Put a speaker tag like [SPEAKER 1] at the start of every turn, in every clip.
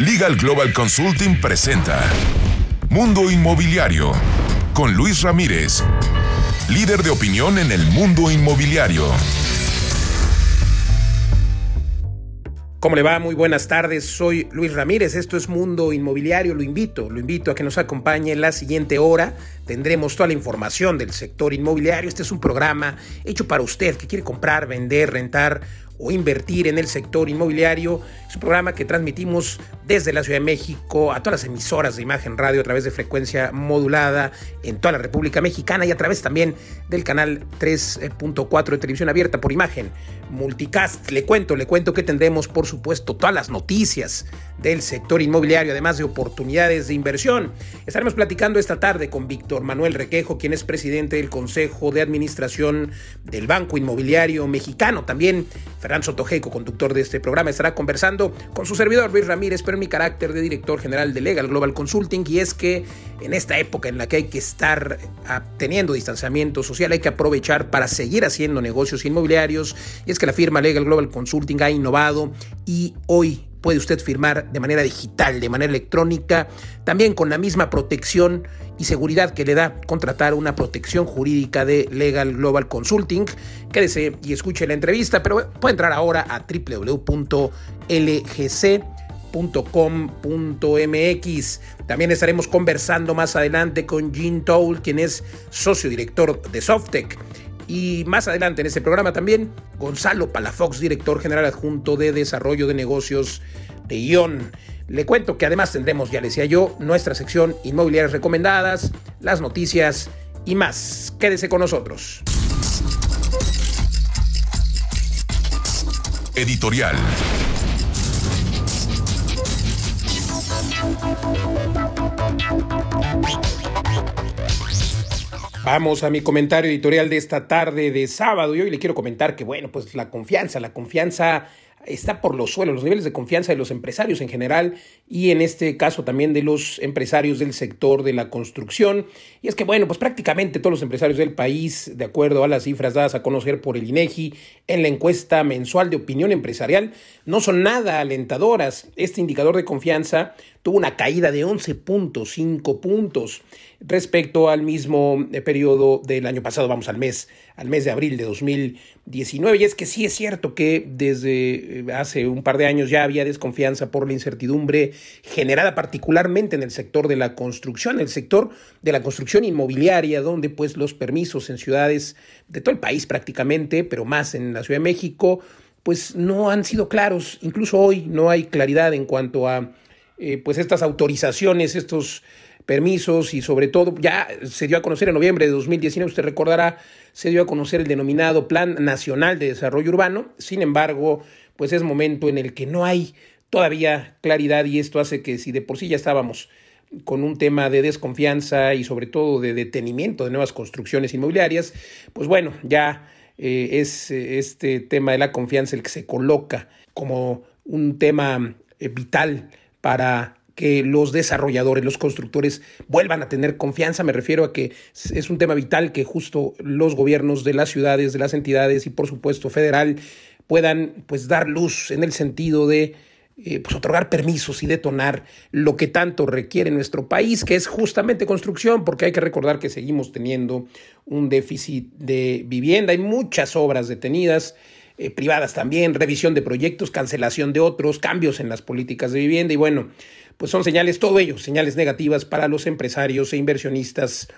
[SPEAKER 1] Legal Global Consulting presenta Mundo Inmobiliario con Luis Ramírez, líder de opinión en el mundo inmobiliario.
[SPEAKER 2] ¿Cómo le va? Muy buenas tardes. Soy Luis Ramírez. Esto es Mundo Inmobiliario. Lo invito, lo invito a que nos acompañe en la siguiente hora. Tendremos toda la información del sector inmobiliario. Este es un programa hecho para usted que quiere comprar, vender, rentar o invertir en el sector inmobiliario. Es un programa que transmitimos desde la Ciudad de México a todas las emisoras de imagen radio a través de frecuencia modulada en toda la República Mexicana y a través también del canal 3.4 de televisión abierta por imagen. Multicast, le cuento, le cuento que tendremos por supuesto todas las noticias del sector inmobiliario, además de oportunidades de inversión. Estaremos platicando esta tarde con Víctor Manuel Requejo, quien es presidente del Consejo de Administración del Banco Inmobiliario Mexicano. También Fernando Sotojeco, conductor de este programa, estará conversando con su servidor Luis Ramírez, pero mi carácter de director general de Legal Global Consulting. Y es que en esta época en la que hay que estar teniendo distanciamiento social, hay que aprovechar para seguir haciendo negocios inmobiliarios. Y es que la firma Legal Global Consulting ha innovado y hoy puede usted firmar de manera digital, de manera electrónica, también con la misma protección y seguridad que le da contratar una protección jurídica de Legal Global Consulting. Quédese y escuche la entrevista, pero puede entrar ahora a www.lgc.com.mx. También estaremos conversando más adelante con Jean Toll, quien es socio director de Softec. Y más adelante en este programa también, Gonzalo Palafox, director general adjunto de Desarrollo de Negocios de ION. Le cuento que además tendremos, ya le decía yo, nuestra sección Inmobiliarias Recomendadas, las noticias y más. Quédese con nosotros.
[SPEAKER 1] Editorial.
[SPEAKER 2] Vamos a mi comentario editorial de esta tarde de sábado y hoy le quiero comentar que, bueno, pues la confianza, la confianza está por los suelos, los niveles de confianza de los empresarios en general y en este caso también de los empresarios del sector de la construcción. Y es que, bueno, pues prácticamente todos los empresarios del país, de acuerdo a las cifras dadas a conocer por el INEGI en la encuesta mensual de opinión empresarial, no son nada alentadoras. Este indicador de confianza tuvo una caída de 11.5 puntos respecto al mismo eh, periodo del año pasado, vamos al mes, al mes de abril de 2019. Y es que sí es cierto que desde eh, hace un par de años ya había desconfianza por la incertidumbre generada particularmente en el sector de la construcción, el sector de la construcción inmobiliaria, donde pues los permisos en ciudades de todo el país prácticamente, pero más en la Ciudad de México, pues no han sido claros. Incluso hoy no hay claridad en cuanto a eh, pues estas autorizaciones, estos permisos y sobre todo ya se dio a conocer en noviembre de 2019, usted recordará, se dio a conocer el denominado Plan Nacional de Desarrollo Urbano. Sin embargo, pues es momento en el que no hay todavía claridad y esto hace que si de por sí ya estábamos con un tema de desconfianza y sobre todo de detenimiento de nuevas construcciones inmobiliarias, pues bueno, ya eh, es eh, este tema de la confianza el que se coloca como un tema eh, vital para que los desarrolladores, los constructores vuelvan a tener confianza. Me refiero a que es un tema vital que justo los gobiernos de las ciudades, de las entidades y por supuesto federal puedan pues dar luz en el sentido de eh, pues, otorgar permisos y detonar lo que tanto requiere nuestro país, que es justamente construcción, porque hay que recordar que seguimos teniendo un déficit de vivienda, hay muchas obras detenidas. Eh, privadas también, revisión de proyectos, cancelación de otros, cambios en las políticas de vivienda y bueno, pues son señales, todo ello, señales negativas para los empresarios e inversionistas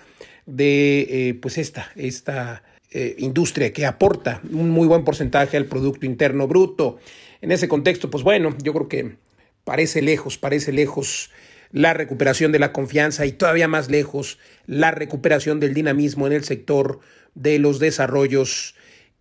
[SPEAKER 2] de eh, pues esta, esta eh, industria que aporta un muy buen porcentaje al Producto Interno Bruto. En ese contexto, pues bueno, yo creo que parece lejos, parece lejos la recuperación de la confianza y todavía más lejos la recuperación del dinamismo en el sector de los desarrollos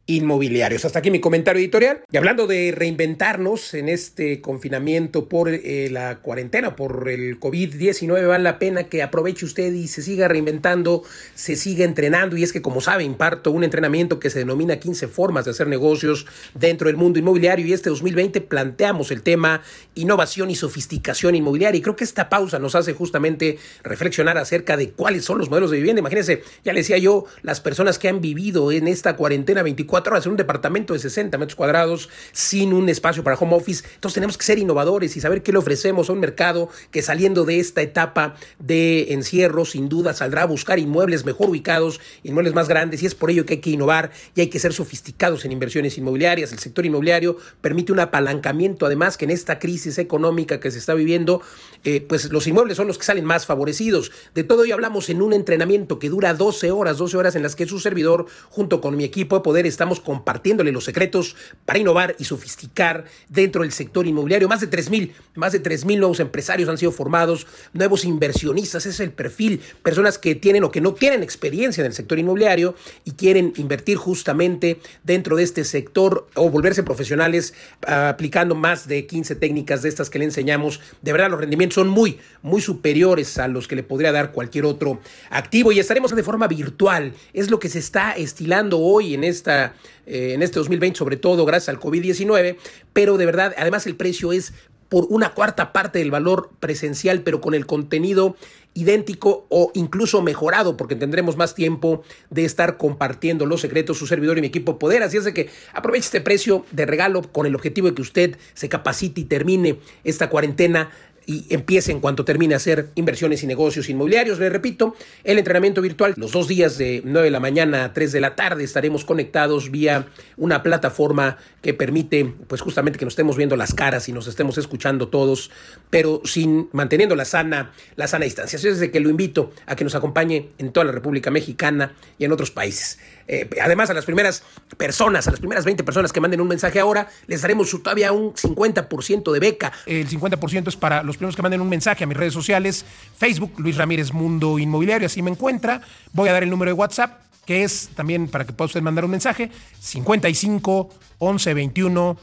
[SPEAKER 2] inmobiliarios. Hasta aquí mi comentario editorial. Y hablando de reinventarnos en este confinamiento por eh, la cuarentena, por el COVID-19, vale la pena que aproveche usted y se siga reinventando, se siga entrenando. Y es que, como sabe, imparto un entrenamiento que se denomina 15 formas de hacer negocios dentro del mundo inmobiliario. Y este 2020 planteamos el tema innovación y sofisticación inmobiliaria. Y creo que esta pausa nos hace justamente reflexionar acerca de cuáles son los modelos de vivienda. Imagínense, ya le decía yo, las personas que han vivido en esta cuarentena 24 24 horas en un departamento de 60 metros cuadrados sin un espacio para home office. Entonces tenemos que ser innovadores y saber qué le ofrecemos a un mercado que saliendo de esta etapa de encierro sin duda saldrá a buscar inmuebles mejor ubicados, inmuebles más grandes y es por ello que hay que innovar y hay que ser sofisticados en inversiones inmobiliarias. El sector inmobiliario permite un apalancamiento además que en esta crisis económica que se está viviendo, eh, pues los inmuebles son los que salen más favorecidos. De todo ello hablamos en un entrenamiento que dura 12 horas, 12 horas en las que su servidor junto con mi equipo de poder estamos compartiéndole los secretos para innovar y sofisticar dentro del sector inmobiliario. Más de 3.000, más de 3.000 nuevos empresarios han sido formados, nuevos inversionistas, es el perfil, personas que tienen o que no tienen experiencia en el sector inmobiliario y quieren invertir justamente dentro de este sector o volverse profesionales aplicando más de 15 técnicas de estas que le enseñamos. De verdad, los rendimientos son muy, muy superiores a los que le podría dar cualquier otro activo y estaremos de forma virtual. Es lo que se está estilando hoy en, esta, eh, en este 2020, sobre todo gracias al COVID-19, pero de verdad, además el precio es por una cuarta parte del valor presencial, pero con el contenido idéntico o incluso mejorado, porque tendremos más tiempo de estar compartiendo los secretos, su servidor y mi equipo poder. Así es de que aproveche este precio de regalo con el objetivo de que usted se capacite y termine esta cuarentena y empiece en cuanto termine a hacer inversiones y negocios inmobiliarios. Le repito, el entrenamiento virtual, los dos días de 9 de la mañana a 3 de la tarde estaremos conectados vía una plataforma que permite, pues justamente que nos estemos viendo las caras y nos estemos escuchando todos, pero sin manteniendo la sana, la sana distancia. Así es de que lo invito a que nos acompañe en toda la República Mexicana y en otros países. Eh, además, a las primeras personas, a las primeras 20 personas que manden un mensaje ahora, les daremos todavía un 50% de beca. El 50% es para los primeros que manden un mensaje a mis redes sociales, Facebook, Luis Ramírez Mundo Inmobiliario, así me encuentra. Voy a dar el número de WhatsApp, que es también para que pueda usted mandar un mensaje, 55 11 21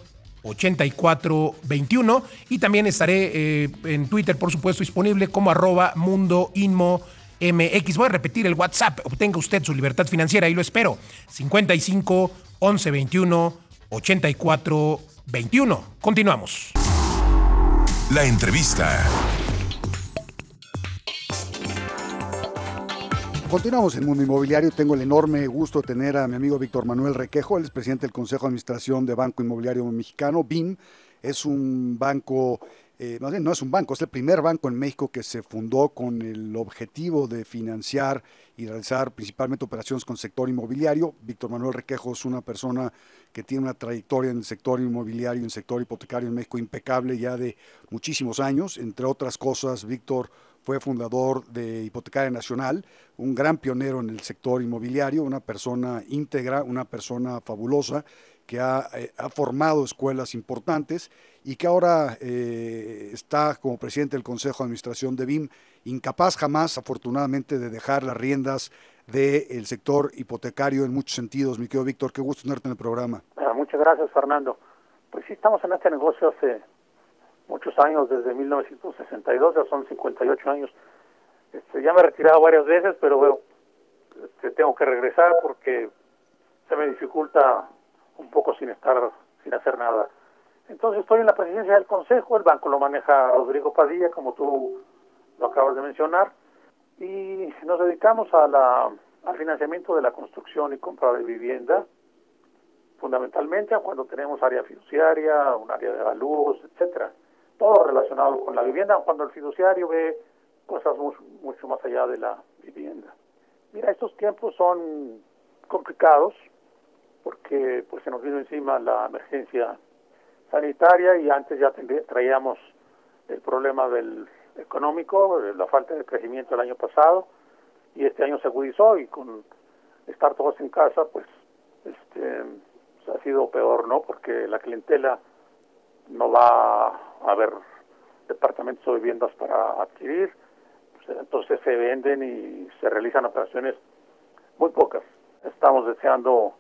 [SPEAKER 2] 84 21 y también estaré eh, en Twitter por supuesto disponible como arroba mundo inmo MX. Voy a repetir el WhatsApp. Obtenga usted su libertad financiera y lo espero. 55 11 21 84 21. Continuamos.
[SPEAKER 1] La entrevista.
[SPEAKER 3] Continuamos en Mundo Inmobiliario. Tengo el enorme gusto de tener a mi amigo Víctor Manuel Requejo, él es presidente del Consejo de Administración de Banco Inmobiliario Mexicano, BIM. Es un banco eh, no es un banco, es el primer banco en México que se fundó con el objetivo de financiar y realizar principalmente operaciones con sector inmobiliario. Víctor Manuel Requejo es una persona que tiene una trayectoria en el sector inmobiliario, en el sector hipotecario en México impecable ya de muchísimos años. Entre otras cosas, Víctor fue fundador de Hipotecaria Nacional, un gran pionero en el sector inmobiliario, una persona íntegra, una persona fabulosa que ha, eh, formado escuelas importantes y que ahora eh, está como presidente del Consejo de Administración de BIM, incapaz jamás, afortunadamente, de dejar las riendas del sector hipotecario en muchos sentidos. Mi querido Víctor, qué gusto tenerte en el programa.
[SPEAKER 4] Muchas gracias, Fernando. Pues sí, estamos en este negocio hace muchos años, desde 1962, ya son 58 años. Este, ya me he retirado varias veces, pero bueno, este, tengo que regresar porque se me dificulta un poco sin estar, sin hacer nada. Entonces estoy en la presidencia del Consejo, el banco lo maneja Rodrigo Padilla, como tú lo acabas de mencionar, y nos dedicamos a la, al financiamiento de la construcción y compra de vivienda, fundamentalmente cuando tenemos área fiduciaria, un área de avalúos, etcétera. Todo relacionado con la vivienda, cuando el fiduciario ve cosas mucho, mucho más allá de la vivienda. Mira, estos tiempos son complicados porque pues se nos vino encima la emergencia sanitaria y antes ya traíamos el problema del económico, la falta de crecimiento el año pasado y este año se agudizó y con estar todos en casa pues este pues, ha sido peor, ¿no? Porque la clientela no va a haber departamentos o viviendas para adquirir, pues, entonces se venden y se realizan operaciones muy pocas. Estamos deseando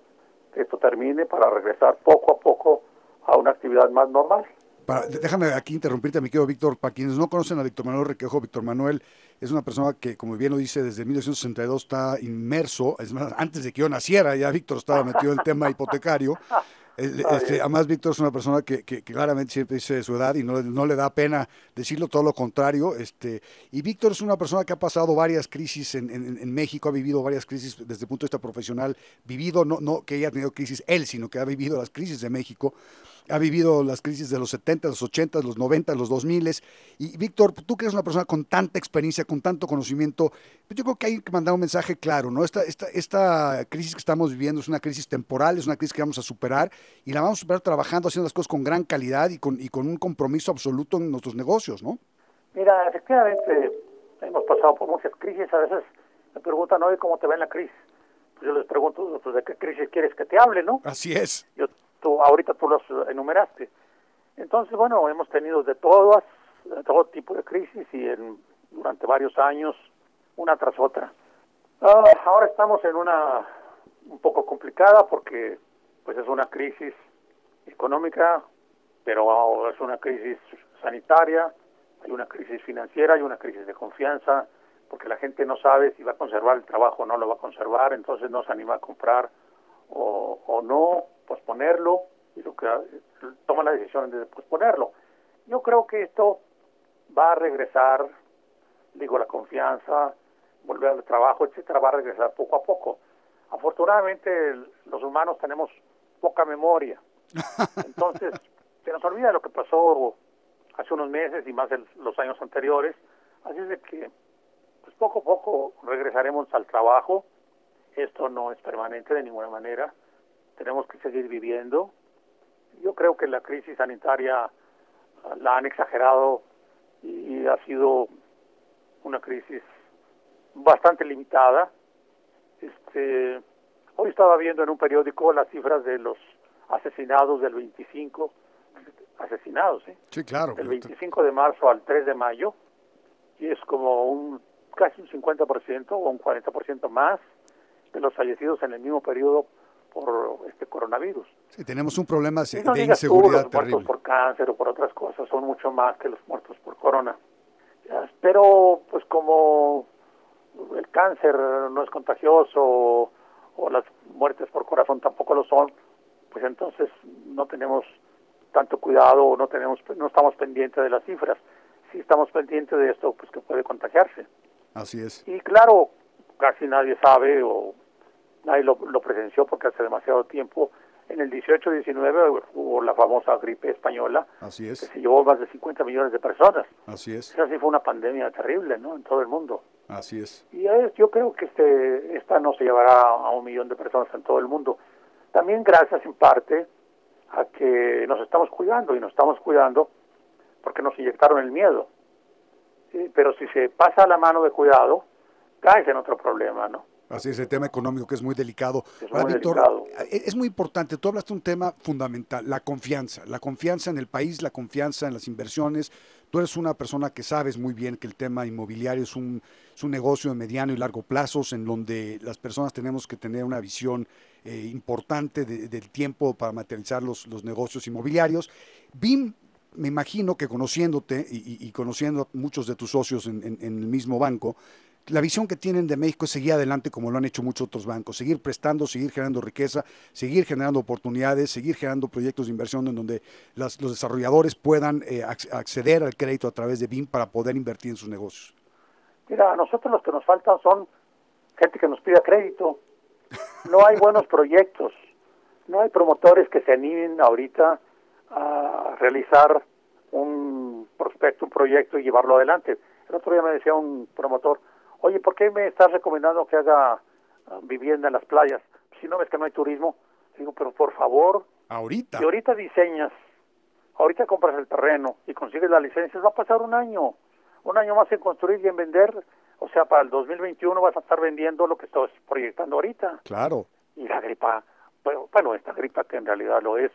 [SPEAKER 4] que esto termine para regresar poco a poco a una actividad más normal.
[SPEAKER 3] Déjame aquí interrumpirte, mi querido Víctor. Para quienes no conocen a Víctor Manuel Requejo, Víctor Manuel es una persona que, como bien lo dice, desde 1962 está inmerso, es más, antes de que yo naciera, ya Víctor estaba metido en el tema hipotecario. Este, además, Víctor es una persona que, que, claramente siempre dice su edad y no, no, le da pena decirlo, todo lo contrario. Este, y Víctor es una persona que ha pasado varias crisis en, en, México, ha vivido varias crisis desde el punto de vista profesional, vivido, no, no que haya tenido crisis él, sino que ha vivido las crisis de México ha vivido las crisis de los 70, los 80, los 90, los 2000. Y Víctor, tú que eres una persona con tanta experiencia, con tanto conocimiento, pues yo creo que hay que mandar un mensaje claro, ¿no? Esta, esta, esta crisis que estamos viviendo es una crisis temporal, es una crisis que vamos a superar y la vamos a superar trabajando, haciendo las cosas con gran calidad y con, y con un compromiso absoluto en nuestros negocios, ¿no?
[SPEAKER 4] Mira, efectivamente, hemos pasado por muchas crisis, a veces me preguntan, hoy ¿cómo te va en la crisis? Pues yo les pregunto, pues, ¿de qué crisis quieres que te hable, no?
[SPEAKER 3] Así es.
[SPEAKER 4] Yo ahorita tú los enumeraste. Entonces, bueno, hemos tenido de todas, todo tipo de crisis y en, durante varios años, una tras otra. Ah, ahora estamos en una un poco complicada porque pues es una crisis económica, pero es una crisis sanitaria, hay una crisis financiera, hay una crisis de confianza, porque la gente no sabe si va a conservar el trabajo o no lo va a conservar, entonces no se anima a comprar o, o no posponerlo y lo que toma la decisión de posponerlo. Yo creo que esto va a regresar, digo, la confianza, volver al trabajo, etcétera, va a regresar poco a poco. Afortunadamente, los humanos tenemos poca memoria. Entonces, se nos olvida lo que pasó hace unos meses y más en los años anteriores. Así es de que, pues poco a poco regresaremos al trabajo. Esto no es permanente de ninguna manera tenemos que seguir viviendo. Yo creo que la crisis sanitaria ah, la han exagerado y ha sido una crisis bastante limitada. Este, hoy estaba viendo en un periódico las cifras de los asesinados del 25, asesinados, ¿eh?
[SPEAKER 3] Sí, claro.
[SPEAKER 4] Del 25 de marzo al 3 de mayo, y es como un casi un 50% o un 40% más de los fallecidos en el mismo periodo por este coronavirus.
[SPEAKER 3] Sí, tenemos un problema de inseguridad
[SPEAKER 4] los muertos por cáncer o por otras cosas son mucho más que los muertos por corona. Pero, pues como el cáncer no es contagioso o, las muertes por corazón tampoco lo son, pues entonces no tenemos tanto cuidado o no tenemos no estamos pendientes de las cifras. Si estamos pendientes de esto, pues que puede contagiarse.
[SPEAKER 3] Así es.
[SPEAKER 4] Y claro, casi nadie sabe o nadie lo, presenció porque hace demasiado tiempo. En el 18-19 hubo la famosa gripe española,
[SPEAKER 3] Así es.
[SPEAKER 4] que se llevó más de 50 millones de personas.
[SPEAKER 3] Así es.
[SPEAKER 4] Esa sí fue una pandemia terrible, ¿no? En todo el mundo.
[SPEAKER 3] Así es.
[SPEAKER 4] Y yo creo que este esta no se llevará a un millón de personas en todo el mundo. También gracias en parte a que nos estamos cuidando y nos estamos cuidando porque nos inyectaron el miedo. Pero si se pasa la mano de cuidado, caes en otro problema, ¿no?
[SPEAKER 3] Así es, el tema económico que es muy delicado.
[SPEAKER 4] Es muy, delicado.
[SPEAKER 3] Eh, es muy importante, tú hablaste de un tema fundamental, la confianza, la confianza en el país, la confianza en las inversiones. Tú eres una persona que sabes muy bien que el tema inmobiliario es un, es un negocio de mediano y largo plazos en donde las personas tenemos que tener una visión eh, importante del tiempo para materializar los, los negocios inmobiliarios. BIM me imagino que conociéndote y, conociendo a muchos de tus socios en, en, el mismo banco, la visión que tienen de México es seguir adelante como lo han hecho muchos otros bancos, seguir prestando, seguir generando riqueza, seguir generando oportunidades, seguir generando proyectos de inversión en donde los desarrolladores puedan eh, acceder al crédito a través de BIM para poder invertir en sus negocios.
[SPEAKER 4] Mira, a nosotros los que nos faltan son gente que nos pida crédito. No hay buenos proyectos, no hay promotores que se animen ahorita a realizar un prospecto, un proyecto y llevarlo adelante. El otro día me decía un promotor, oye, ¿por qué me estás recomendando que haga ah, vivienda en las playas? Si no ves que no hay turismo, digo, pero por favor,
[SPEAKER 3] ahorita.
[SPEAKER 4] Si ahorita diseñas, ahorita compras el terreno y consigues la licencia, va a pasar un año, un año más en construir y en vender. O sea, para el 2021 vas a estar vendiendo lo que estás proyectando ahorita.
[SPEAKER 3] Claro.
[SPEAKER 4] Y la gripa, bueno, bueno, esta gripa que en realidad lo es,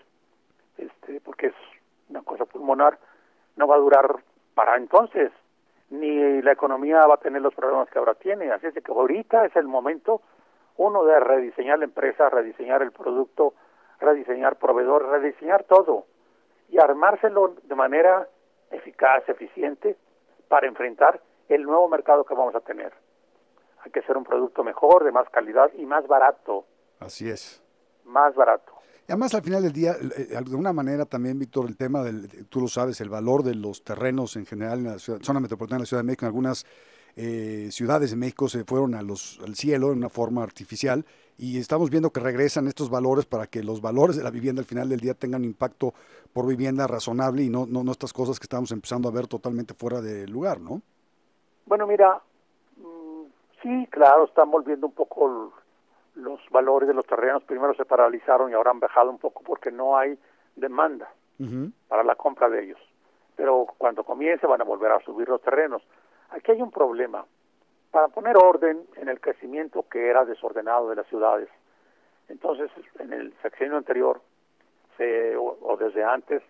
[SPEAKER 4] este, porque es una cosa pulmonar, no va a durar para entonces ni la economía va a tener los problemas que ahora tiene. Así es que ahorita es el momento, uno, de rediseñar la empresa, rediseñar el producto, rediseñar proveedor, rediseñar todo y armárselo de manera eficaz, eficiente, para enfrentar el nuevo mercado que vamos a tener. Hay que ser un producto mejor, de más calidad y más barato.
[SPEAKER 3] Así es.
[SPEAKER 4] Más barato.
[SPEAKER 3] Además, al final del día, eh, de alguna manera también, Víctor, el tema del, tú lo sabes, el valor de los terrenos en general en la zona metropolitana de la Ciudad de México, en algunas eh, ciudades de México se fueron al cielo en una forma artificial y estamos viendo que regresan estos valores para que los valores de la vivienda al final del día tengan impacto por vivienda razonable y no, estas cosas que estamos empezando a ver totalmente fuera de lugar, ¿no?
[SPEAKER 4] Bueno, mira, mm, sí, claro, están volviendo un poco los valores de los terrenos. Primero se paralizaron y ahora han bajado un poco porque no hay demanda para la compra de ellos. Pero cuando comience van a volver a subir los terrenos. Aquí hay un problema. Para poner orden en el crecimiento que era desordenado de las ciudades. Entonces, en el sexenio anterior, se, o desde antes,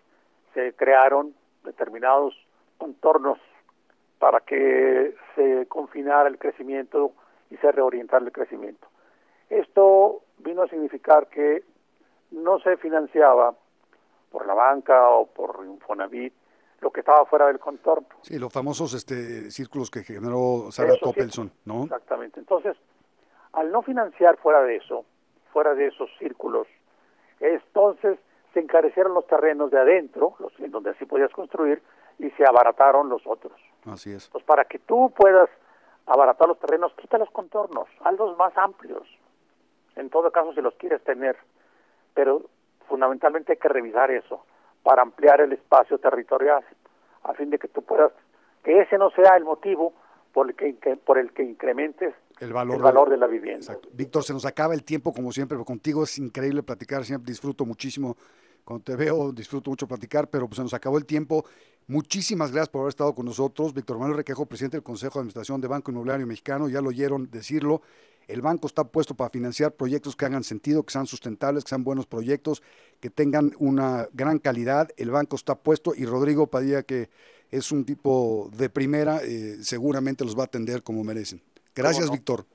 [SPEAKER 4] se crearon determinados contornos para que se confinara el crecimiento y se reorientara el crecimiento. Esto vino a significar que no se financiaba por la banca o por Infonavit lo que estaba fuera del contorno.
[SPEAKER 3] Sí, los famosos este, círculos que generó Sarah Toppelson, ¿no?
[SPEAKER 4] Exactamente. Entonces, al no financiar fuera de eso, fuera de esos círculos, entonces se encarecieron los terrenos de adentro, los en donde así podías construir, y se abarataron los otros.
[SPEAKER 3] Así es.
[SPEAKER 4] Pues para que tú puedas abaratar los terrenos, quita los contornos, hazlos más amplios. En todo caso, si los quieres tener, pero fundamentalmente hay que revisar eso para ampliar el espacio territorial, a fin de que tú puedas, que ese no sea el motivo por el que, por el que incrementes el valor, valor de, la vivienda. Exacto.
[SPEAKER 3] Víctor, se nos acaba el tiempo como siempre, pero contigo es increíble platicar, siempre disfruto muchísimo cuando te veo, disfruto mucho platicar, pero pues se nos acabó el tiempo. Muchísimas gracias por haber estado con nosotros. Víctor Manuel Requejo, presidente del Consejo de Administración de Banco Inmobiliario Mexicano, ya lo oyeron decirlo. El banco está puesto para financiar proyectos que hagan sentido, que sean sustentables, que sean buenos proyectos, que tengan una gran calidad. El banco está puesto y Rodrigo Padilla, que es un tipo de primera, eh, seguramente los va a atender como merecen. Gracias, Víctor.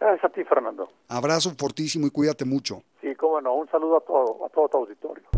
[SPEAKER 4] Gracias a ti, Fernando.
[SPEAKER 3] Abrazo fortísimo y cuídate mucho.
[SPEAKER 4] Sí, cómo no. Un saludo a todo, a todo tu auditorio.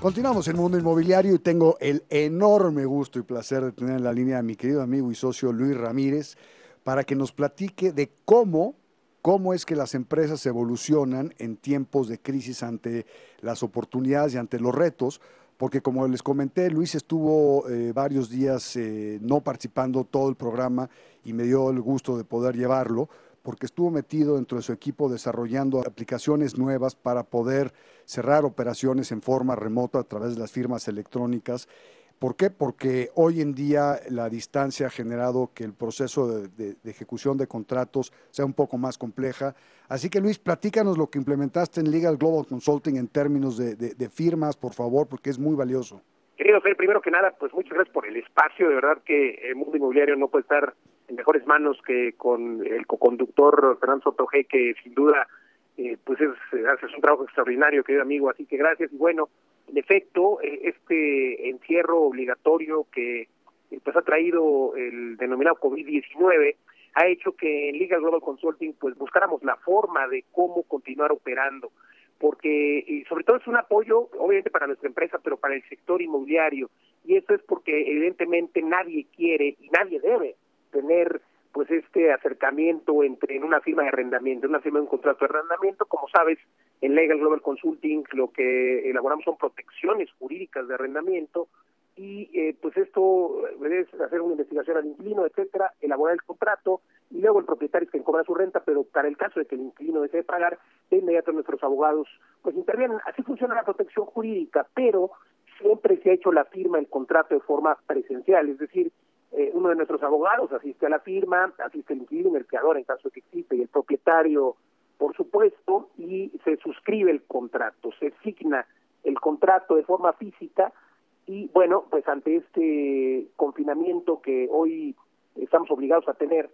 [SPEAKER 3] Continuamos en Mundo Inmobiliario y tengo el enorme gusto y placer de tener en la línea a mi querido amigo y socio Luis Ramírez para que nos platique de cómo, cómo es que las empresas evolucionan en tiempos de crisis ante las oportunidades y ante los retos, porque como les comenté, Luis estuvo eh, varios días eh, no participando todo el programa y me dio el gusto de poder llevarlo porque estuvo metido dentro de su equipo desarrollando aplicaciones nuevas para poder cerrar operaciones en forma remota a través de las firmas electrónicas. ¿Por qué? Porque hoy en día la distancia ha generado que el proceso de, ejecución de contratos sea un poco más compleja. Así que Luis, platícanos lo que implementaste en Legal Global Consulting en términos de, firmas, por favor, porque es muy valioso.
[SPEAKER 5] Querido Fer, primero que nada, pues muchas gracias por el espacio. De verdad que el mundo inmobiliario no puede estar en mejores manos que con el coconductor Fernando Soto G, que sin duda eh, pues es, hace un trabajo extraordinario, querido amigo, así que gracias. Y bueno, en efecto, eh, este encierro obligatorio que eh, pues ha traído el denominado COVID-19 ha hecho que en Liga Global Consulting pues buscáramos la forma de cómo continuar operando porque y sobre todo es un apoyo obviamente para nuestra empresa pero para el sector inmobiliario y eso es porque evidentemente nadie quiere y nadie debe tener pues este acercamiento entre en una firma de arrendamiento, una firma de un contrato de arrendamiento, como sabes, en Legal Global Consulting lo que elaboramos son protecciones jurídicas de arrendamiento y eh, pues esto es hacer una investigación al inquilino, etcétera, elaborar el contrato y luego el propietario es quien cobra su renta, pero para el caso de que el inquilino desee pagar, de inmediato nuestros abogados pues intervienen. Así funciona la protección jurídica, pero siempre se ha hecho la firma del contrato de forma presencial, es decir, eh, uno de nuestros abogados asiste a la firma, asiste el inquilino, el creador en caso de que existe, y el propietario, por supuesto, y se suscribe el contrato, se signa el contrato de forma física y bueno, pues ante este confinamiento que hoy estamos obligados a tener,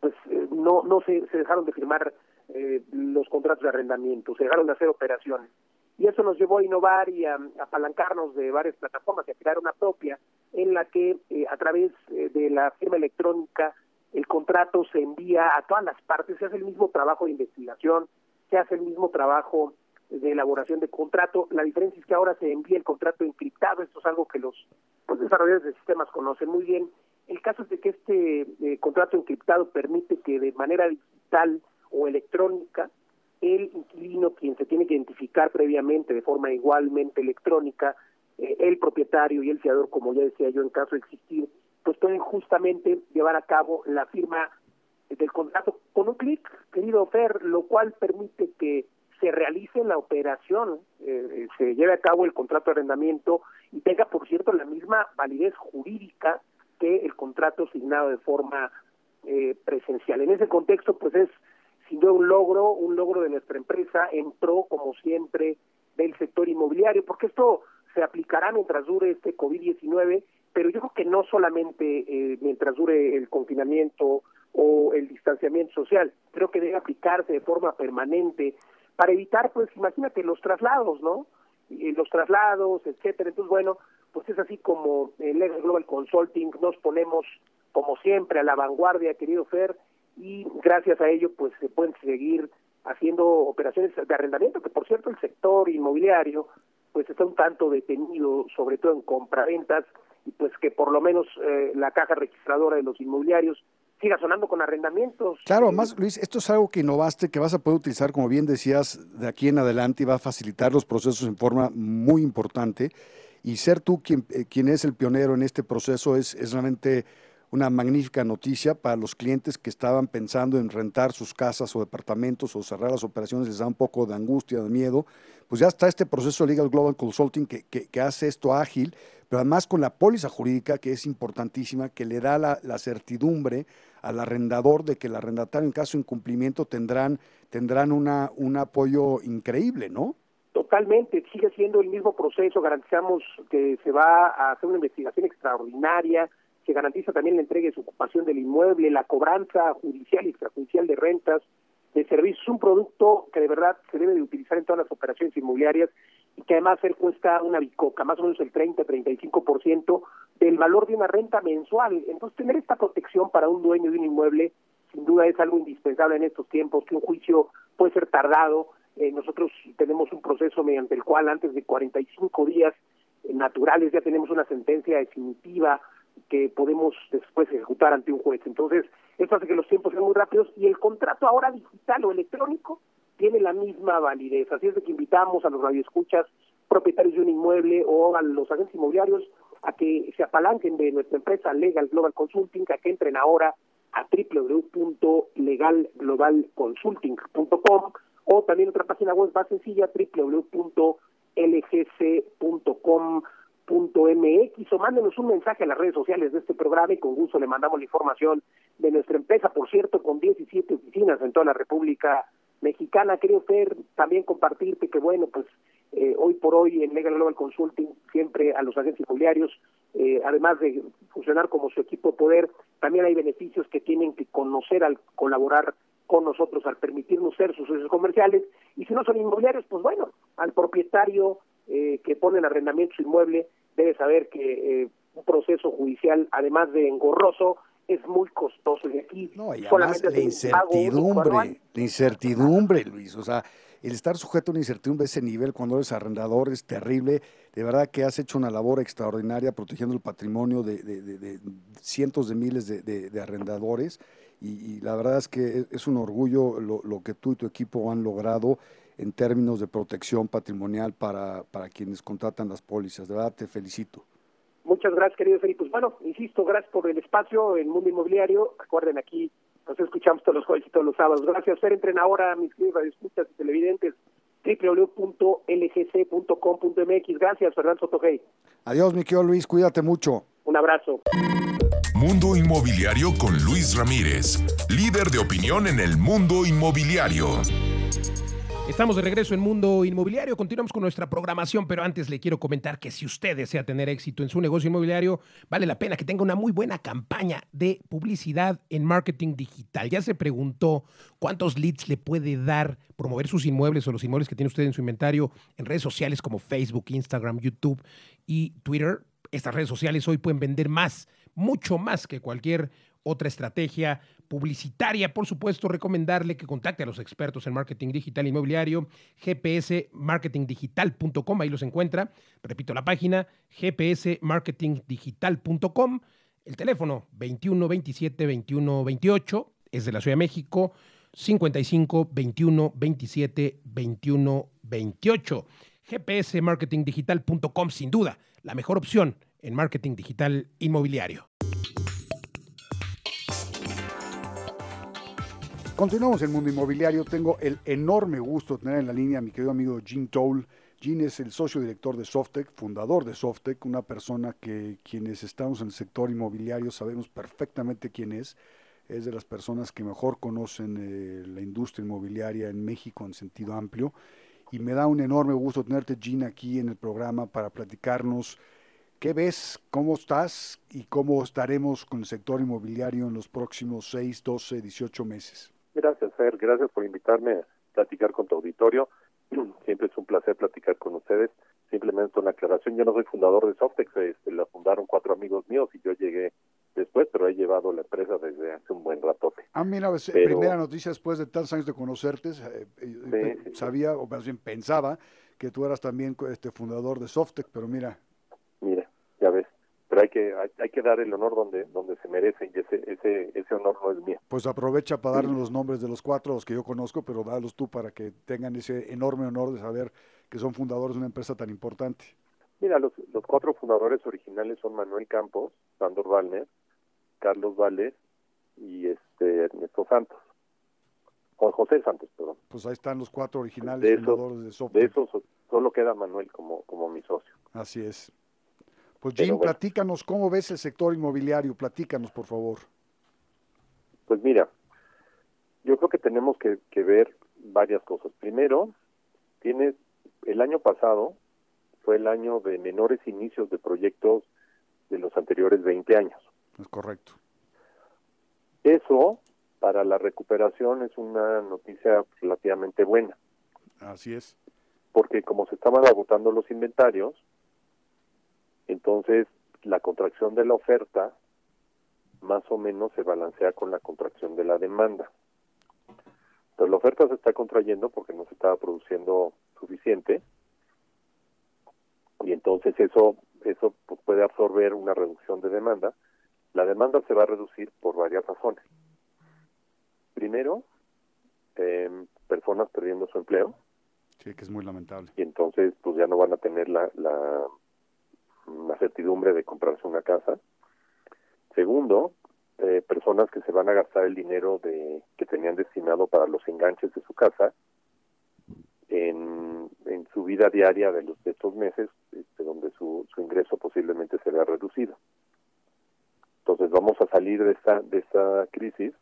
[SPEAKER 5] pues eh, no no se, se dejaron de firmar eh, los contratos de arrendamiento, se dejaron de hacer operaciones. Y eso nos llevó a innovar y a, apalancarnos de varias plataformas y a crear una propia en la que eh, a través eh, de la firma electrónica el contrato se envía a todas las partes, se hace el mismo trabajo de investigación, se hace el mismo trabajo de elaboración de contrato. La diferencia es que ahora se envía el contrato encriptado, esto es algo que los pues, desarrolladores de sistemas conocen muy bien. El caso es de que este eh, contrato encriptado permite que de manera digital o electrónica el inquilino, quien se tiene que identificar previamente de forma igualmente electrónica, eh, el propietario y el fiador, como ya decía yo, en caso de existir, pues pueden justamente llevar a cabo la firma del contrato con un clic, querido Fer, lo cual permite que se realice la operación, eh, se lleve a cabo el contrato de arrendamiento y tenga, por cierto, la misma validez jurídica que el contrato asignado de forma eh, presencial. En ese contexto, pues es sin duda un logro, un logro de nuestra empresa en pro, como siempre, del sector inmobiliario, porque esto se aplicará mientras dure este COVID-19, pero yo creo que no solamente eh, mientras dure el confinamiento o el distanciamiento social, creo que debe aplicarse de forma permanente para evitar, pues imagínate, los traslados, ¿no? los traslados, etcétera. Entonces, bueno, pues es así como el Global Consulting nos ponemos, como siempre, a la vanguardia, querido Fer, y gracias a ello, pues se pueden seguir haciendo operaciones de arrendamiento, que por cierto el sector inmobiliario pues está un tanto detenido, sobre todo en compraventas, y pues que por lo menos eh, la caja registradora de los inmobiliarios siga sonando con arrendamientos.
[SPEAKER 3] Claro, además, Luis, esto es algo que innovaste, que vas a poder utilizar, como bien decías, de aquí en adelante y va a facilitar los procesos en forma muy importante. Y ser tú quien, eh, quien es el pionero en este proceso es, es realmente una magnífica noticia para los clientes que estaban pensando en rentar sus casas o departamentos o cerrar las operaciones, les da un poco de angustia, de miedo. Pues ya está este proceso Legal Global Consulting que, que, hace esto ágil, pero además con la póliza jurídica que es importantísima, que le da la, la, certidumbre al arrendador de que el arrendatario en caso de incumplimiento tendrán, tendrán una, un apoyo increíble, ¿no?
[SPEAKER 5] Totalmente, sigue siendo el mismo proceso, garantizamos que se va a hacer una investigación extraordinaria, se garantiza también la entrega y su ocupación del inmueble, la cobranza judicial y extrajudicial de rentas, de servicios, un producto que de verdad se debe de utilizar en todas las operaciones inmobiliarias y que además él cuesta una bicoca, más o menos el 30-35% del valor de una renta mensual. Entonces, tener esta protección para un dueño de un inmueble sin duda es algo indispensable en estos tiempos, que un juicio puede ser tardado. Eh, nosotros tenemos un proceso mediante el cual antes de 45 días eh, naturales ya tenemos una sentencia definitiva que podemos después ejecutar ante un juez. Entonces, esto hace que los tiempos sean muy rápidos y el contrato ahora digital o electrónico tiene la misma validez. Así es de que invitamos a los radioescuchas, propietarios de un inmueble o a los agentes inmobiliarios a que se apalanquen de nuestra empresa Legal Global Consulting, a que entren ahora a www.legalglobalconsulting.com o también otra página web más sencilla www.lgc.com mx o mándenos un mensaje a las redes sociales de este programa y con gusto le mandamos la información de nuestra empresa, por cierto, con 17 oficinas en toda la República Mexicana. Quería usted también compartirte que, bueno, pues eh, hoy por hoy en Legal Global Consulting, siempre a los agentes inmobiliarios, eh, además de funcionar como su equipo de poder, también hay beneficios que tienen que conocer al colaborar con nosotros, al permitirnos ser sus socios comerciales. Y si no son inmobiliarios, pues bueno, al propietario eh, que pone en arrendamiento su inmueble, debe saber que eh, un proceso judicial, además de engorroso, es muy costoso. Y aquí
[SPEAKER 3] no, y solamente la incertidumbre, la incertidumbre, Luis. O sea, el estar sujeto a una incertidumbre de ese nivel cuando eres arrendador es terrible. De verdad que has hecho una labor extraordinaria protegiendo el patrimonio de, cientos de miles de, arrendadores. Y, la verdad es que es un orgullo lo, lo, que tú y tu equipo han logrado en términos de protección patrimonial para, para quienes contratan las pólizas. De verdad, te felicito.
[SPEAKER 5] Muchas gracias, querido Felipe. Pues bueno, insisto, gracias por el espacio en Mundo Inmobiliario. Recuerden, aquí nos escuchamos todos los jueves y todos los sábados. Gracias, Fer. Entren ahora, mis queridos radioescuchas y televidentes, www.lgc.com.mx. Gracias, Fernando Sotogey.
[SPEAKER 3] Adiós, mi querido Luis. Cuídate mucho.
[SPEAKER 5] Un abrazo.
[SPEAKER 1] Mundo Inmobiliario con Luis Ramírez, líder de opinión en el mundo inmobiliario.
[SPEAKER 2] Estamos de regreso en Mundo Inmobiliario, continuamos con nuestra programación, pero antes le quiero comentar que si usted desea tener éxito en su negocio inmobiliario, vale la pena que tenga una muy buena campaña de publicidad en marketing digital. Ya se preguntó cuántos leads le puede dar promover sus inmuebles o los inmuebles que tiene usted en su inventario en redes sociales como Facebook, Instagram, YouTube y Twitter. Estas redes sociales hoy pueden vender más, mucho más que cualquier otra estrategia publicitaria. Por supuesto, recomendarle que contacte a los expertos en marketing digital inmobiliario, gpsmarketingdigital.com, ahí los encuentra. Repito la página, gpsmarketingdigital.com. El teléfono 21 27 21 28 es de la Ciudad de México, 55 21 27 21 28. gpsmarketingdigital.com, sin duda, la mejor opción en marketing digital inmobiliario.
[SPEAKER 3] Continuamos el mundo inmobiliario. Tengo el enorme gusto de tener en la línea a mi querido amigo Gene Toll. Gene es el socio director de Softec, fundador de Softec, una persona que quienes estamos en el sector inmobiliario sabemos perfectamente quién es. Es de las personas que mejor conocen eh, la industria inmobiliaria en México en sentido amplio. Y me da un enorme gusto tenerte, Gene, aquí en el programa para platicarnos ¿Qué ves? ¿Cómo estás? ¿Y cómo estaremos con el sector inmobiliario en los próximos 6, 12, 18 meses?
[SPEAKER 6] Gracias, Fer. Gracias por invitarme a platicar con tu auditorio. Siempre es un placer platicar con ustedes. Simplemente una aclaración. Yo no soy fundador de Softex. Este, la fundaron cuatro amigos míos y yo llegué después, pero he llevado la empresa desde hace un buen ratote.
[SPEAKER 3] Ah, mira, pues, primera noticia después de tantos años de conocerte. Eh, eh, sabía, o más bien pensaba, que tú eras también este fundador de Softex, pero mira.
[SPEAKER 6] Pero hay que hay, que dar el honor donde donde se merece y ese ese ese honor no es mío.
[SPEAKER 3] Pues aprovecha para darle los nombres de los cuatro, los que yo conozco, pero dalos tú para que tengan ese enorme honor de saber que son fundadores de una empresa tan importante.
[SPEAKER 6] Mira, los, los cuatro fundadores originales son Manuel Campos, Sandor Valner, Carlos Vales y este Ernesto Santos. Juan José Santos, perdón.
[SPEAKER 3] Pues ahí están los cuatro originales fundadores de software.
[SPEAKER 6] De esos solo queda Manuel como, como mi socio.
[SPEAKER 3] Así es. Pues Jim, platícanos, ¿cómo ves el sector inmobiliario? Platícanos, por favor.
[SPEAKER 6] Pues mira, yo creo que tenemos que, ver varias cosas. Primero, tienes, el año pasado fue el año de menores inicios de proyectos de los anteriores 20 años.
[SPEAKER 3] Es correcto.
[SPEAKER 6] Eso, para la recuperación, es una noticia relativamente buena.
[SPEAKER 3] Así es.
[SPEAKER 6] Porque como se estaban agotando los inventarios, entonces, la contracción de la oferta más o menos se balancea con la contracción de la demanda. Entonces, la oferta se está contrayendo porque no se estaba produciendo suficiente y entonces eso eso pues, puede absorber una reducción de demanda. La demanda se va a reducir por varias razones. Primero, eh, personas perdiendo su empleo.
[SPEAKER 3] Sí, que es muy lamentable.
[SPEAKER 6] Y entonces, pues ya no van a tener la, la la certidumbre de comprarse una casa. Segundo, eh, personas que se van a gastar el dinero de que tenían destinado para los enganches de su casa en, su vida diaria de, los, de estos meses, este, donde su, su ingreso posiblemente se vea reducido. Entonces vamos a salir de esta, de esta crisis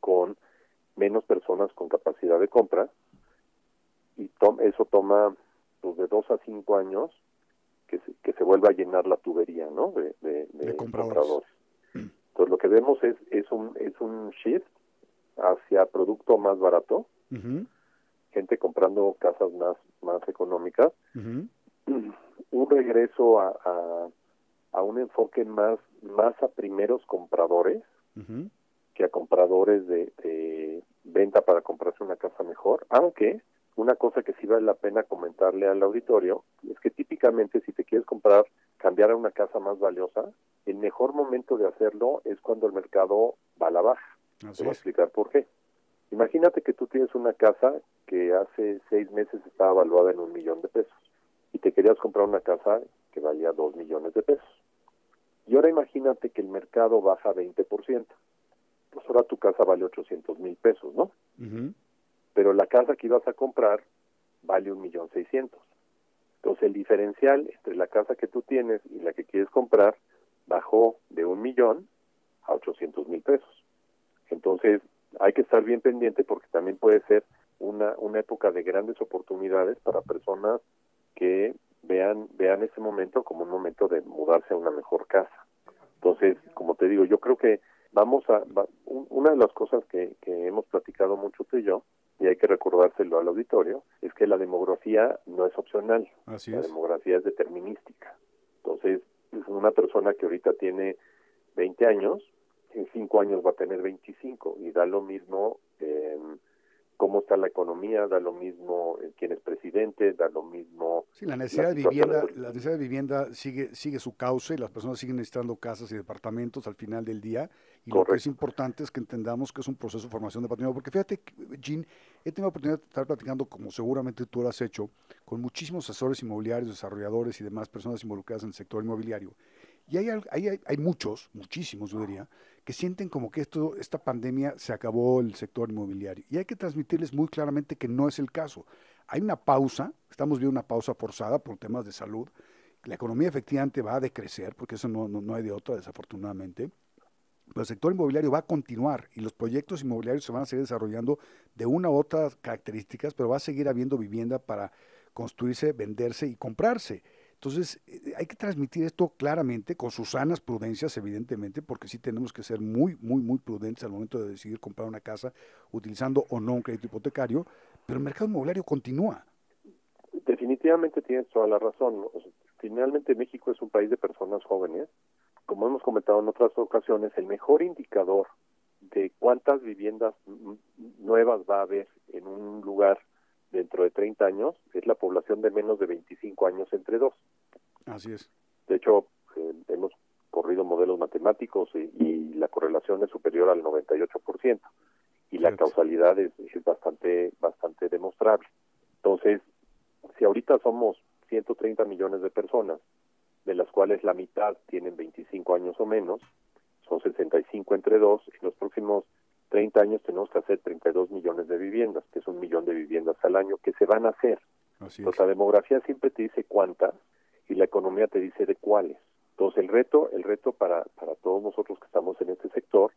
[SPEAKER 6] con menos personas con capacidad de compra y eso toma pues, de dos a cinco años que se, que se vuelva a llenar la tubería, ¿no? De, de, compradores. Entonces lo que vemos es es un es un shift hacia producto más barato, gente comprando casas más más económicas, un regreso a, a, a, un enfoque más más a primeros compradores que a compradores de, de venta para comprarse una casa mejor, aunque una cosa que sí vale la pena comentarle al auditorio es que típicamente si te quieres comprar, cambiar a una casa más valiosa, el mejor momento de hacerlo es cuando el mercado va a la baja. Te voy a explicar por qué. Imagínate que tú tienes una casa que hace seis meses estaba evaluada en un millón de pesos y te querías comprar una casa que valía dos millones de pesos. Y ahora imagínate que el mercado baja 20%. Pues ahora tu casa vale 800 mil pesos, ¿no? Pero la casa que ibas a comprar vale un millón seiscientos. Entonces el diferencial entre la casa que tú tienes y la que quieres comprar bajó de un millón a ochocientos mil pesos. Entonces hay que estar bien pendiente porque también puede ser una, una época de grandes oportunidades para personas que vean, vean ese momento como un momento de mudarse a una mejor casa. Entonces, como te digo, yo creo que vamos a, una de las cosas que, que hemos platicado mucho tú y yo, y hay que recordárselo al auditorio, es que la demografía no es opcional, la demografía es determinística. Entonces, una persona que ahorita tiene 20 años, en 5 años va a tener 25 y da lo mismo eh, cómo está la economía, da lo mismo quién es presidente, da lo mismo...
[SPEAKER 3] Sí, la necesidad de vivienda, la necesidad de vivienda sigue, sigue su cauce, las personas siguen necesitando casas y departamentos al final del día, y lo que es importante es que entendamos que es un proceso de formación de patrimonio, porque fíjate, Jean, he tenido la oportunidad de estar platicando, como seguramente tú lo has hecho, con muchísimos asesores inmobiliarios, desarrolladores y demás personas involucradas en el sector inmobiliario, y hay, hay, hay, muchos, muchísimos, yo diría, que sienten como que esto, esta pandemia se acabó el sector inmobiliario. Y hay que transmitirles muy claramente que no es el caso. Hay una pausa, estamos viendo una pausa forzada por temas de salud. La economía efectivamente va a decrecer, porque eso no, no, hay de otra, desafortunadamente. Pero el sector inmobiliario va a continuar y los proyectos inmobiliarios se van a seguir desarrollando de una u otra características, pero va a seguir habiendo vivienda para construirse, venderse y comprarse. Entonces, eh, hay que transmitir esto claramente, con sus sanas prudencias, evidentemente, porque sí tenemos que ser muy, muy, muy prudentes al momento de decidir comprar una casa, utilizando o no un crédito hipotecario, pero el mercado inmobiliario continúa.
[SPEAKER 6] Definitivamente tienes toda la razón. finalmente México es un país de personas jóvenes. Como hemos comentado en otras ocasiones, el mejor indicador de cuántas viviendas nuevas va a haber en un lugar dentro de 30 años es la población de menos de 25 años entre dos.
[SPEAKER 3] Así es.
[SPEAKER 6] De hecho, eh, hemos corrido modelos matemáticos y, la correlación es superior al 98% y la causalidad es, bastante bastante demostrable. Entonces, si ahorita somos 130 millones de personas, de las cuales la mitad tienen 25 años o menos, son 65 entre dos, en los próximos 30 años tenemos que hacer 32 millones de viviendas, que es un millón de viviendas al año que se van a hacer. Entonces la demografía siempre te dice cuántas y la economía te dice de cuáles. Entonces el reto, el reto para, para todos nosotros que estamos en este sector